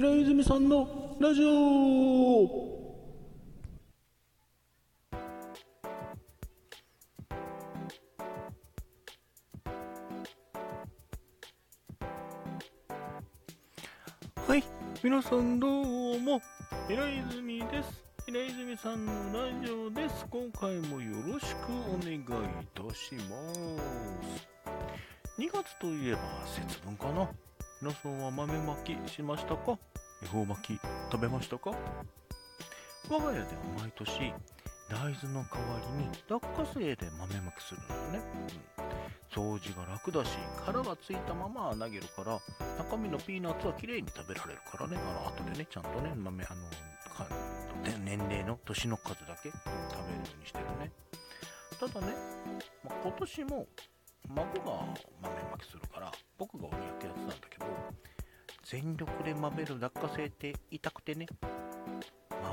平泉さんのラジオ。はい皆さんどうも平泉です。平泉さんのラジオです。今回もよろしくお願いいたします。2月といえば節分かな。皆さんは豆まきしましたか？恵方巻き食べましたか？我が家では毎年大豆の代わりに落花生で豆まきするのよね、うん、掃除が楽だし殻がついたまま投げるから中身のピーナッツは綺麗に食べられるからね。あの後でねちゃんとね豆あの年齢の年の数だけ食べるようにしてるね。ただね、まあ、今年も孫が豆まきするから僕が鬼役やってたんだけど全力で豆る落花生って痛くてね。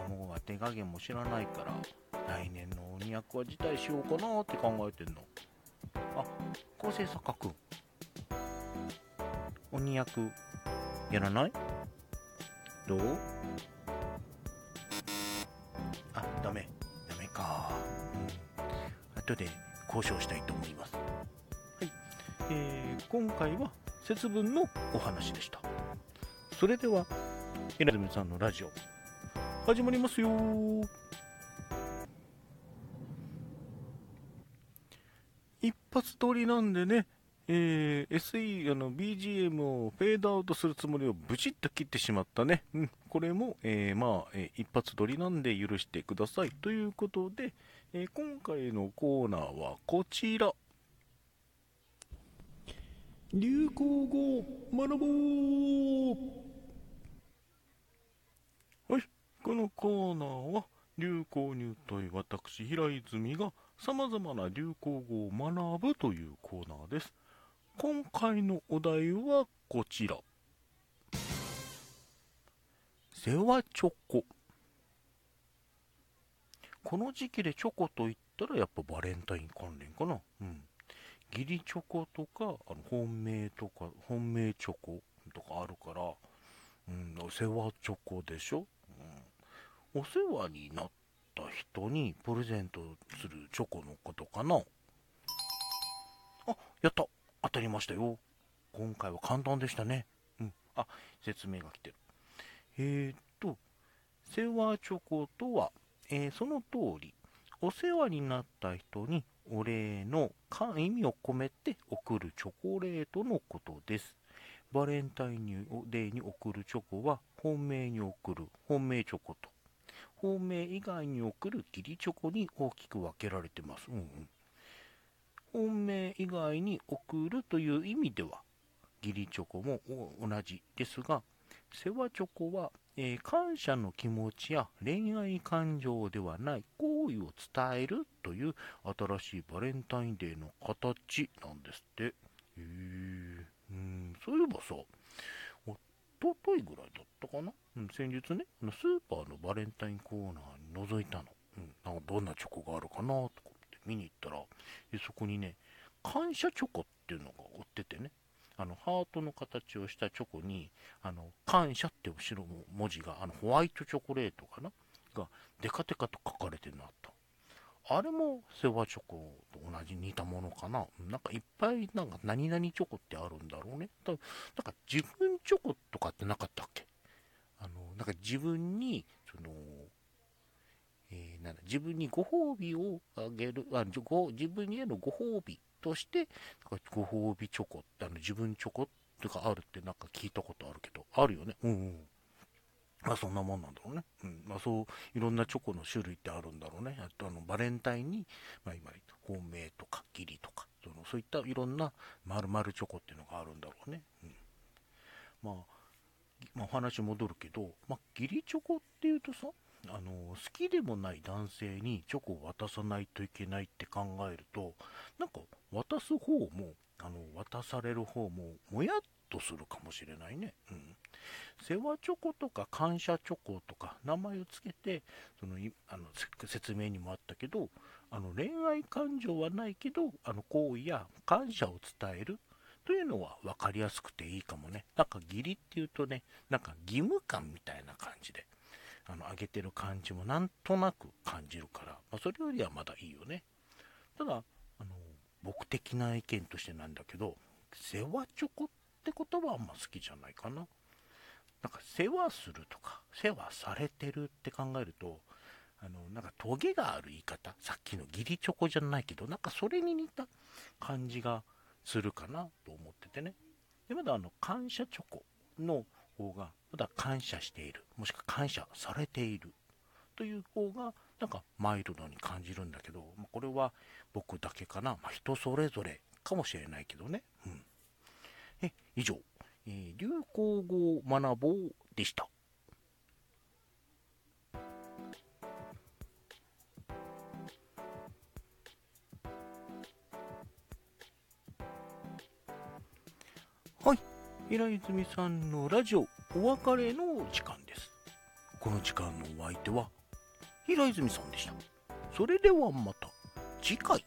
孫は手加減も知らないから来年の鬼役は辞退しようかなって考えてんの。あ構成作家くん鬼役やらない？どう？あダメ。ダメか。うん。後で交渉したいと思います。はい。えー、今回は節分のお話でした。それでは稲積さんのラジオ始まりますよ。一発撮りなんでね、えー、SE あの BGM をフェードアウトするつもりをブチッと切ってしまったね、うん、これも、えー、まあ、えー、一発撮りなんで許してください。ということで、えー、今回のコーナーはこちら。流行語学ぼうここのコーナーは流行入隊私平泉が様々な流行語を学ぶというコーナーです。今回のお題はこちら。世話チョコ。この時期でチョコと言ったらやっぱバレンタイン関連かな。うん。義理チョコとか、あの本命とか、本命チョコとかあるから、うん、世話チョコでしょお世話になった人にプレゼントするチョコのことかな？あ、やった当たりましたよ。今回は簡単でしたね。うん。あ、説明が来てる。えー、っと、世話チョコとは、えー、その通り、お世話になった人にお礼の意味を込めて送るチョコレートのことです。バレンタインデーに送るチョコは本命に送る本命チョコと方面以外に送る義理チョコに大きく分けられてます。うんうん、本命以外に送るという意味では義理チョコも同じですが世話チョコは、えー、感謝の気持ちや恋愛感情ではない行為を伝えるという新しいバレンタインデーの形なんですって。へえうんそういえばさとといぐらいだったかな、うん、先日ね、スーパーのバレンタインコーナーに覗いたの。うん、なんかどんなチョコがあるかなとかって見に行ったら、そこにね、感謝チョコっていうのが売っててね、あの、ハートの形をしたチョコに、あの、感謝って後ろの文字が、あの、ホワイトチョコレートかな？が、デカデカと書かれてるのあ。あれも世話チョコと同じ似たものかな？なんかいっぱいなんか何々チョコってあるんだろうね。だなんか自分チョコとかってなかったっけ？あの、なんか自分に、その、えー、なんだ、自分にご褒美をあげる、あご自分へのご褒美として、なんかご褒美チョコって、あの自分チョコとかあるってなんか聞いたことあるけど、あるよね。うんうん。まあそんなもんなんだろうね。うん。まあそう、いろんなチョコの種類ってあるんだろうね。あとあの、バレンタインに、まあ今言った本命とか義理とか、そのそういったいろんな丸々チョコっていうのがあるんだろうね。うん。まあ、まあ、お話戻るけど、まあ、義理チョコっていうとさ、あの好きでもない男性にチョコを渡さないといけないって考えるとなんか渡す方もあの渡される方ももやっとするかもしれないね。うん。世話チョコとか感謝チョコとか名前を付けて、その、あの、説明にもあったけど、あの、恋愛感情はないけど、あの、行為や感謝を伝える。というのは分かりやすくていいかもね。なんか義理っていうとね、なんか義務感みたいな感じで、あの、あげてる感じもなんとなく感じるから、まあ、それよりはまだいいよね。ただ、あの、僕的な意見としてなんだけど、世話チョコって言葉はあんま好きじゃないかな。なんか世話するとか、世話されてるって考えると、あの、なんかトゲがある言い方、さっきの義理チョコじゃないけど、なんかそれに似た感じがするかなと思っててね。で、まだあの、感謝チョコの方が、まだ感謝している、もしくは感謝されているという方が、なんかマイルドに感じるんだけど、まあ、これは僕だけかな。まあ、人それぞれかもしれないけどね。うん。え、以上、えー、流行語を学ぼうでした。はい。平泉さんのラジオお別れの時間です。この時間のお相手は平泉さんでした。それではまた次回。